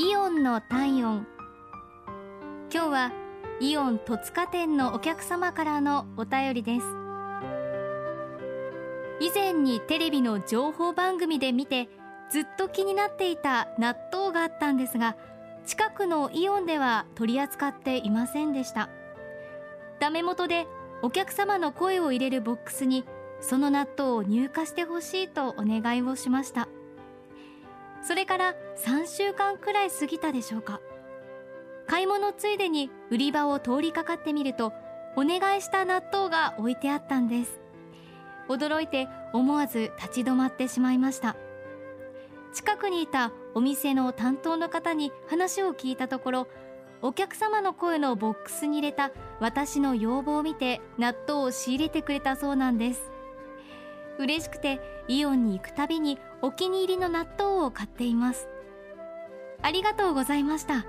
イオンの体温。今日はイオン戸塚店のお客様からのお便りです。以前にテレビの情報番組で見てずっと気になっていた納豆があったんですが近くのイオンでは取り扱っていませんでした。ダメ元でお客様の声を入れるボックスにその納豆を入荷してほしいとお願いをしました。それから3週間くらい過ぎたでしょうか。買い物ついでに売り場を通りかかってみるとお願いした納豆が置いてあったんです。驚いて思わず立ち止まってしまいました。近くにいたお店の担当の方に話を聞いたところお客様の声のボックスに入れた私の要望を見て納豆を仕入れてくれたそうなんです。嬉しくてイオンに行くたびにお気に入りの納豆を買っています。ありがとうございました。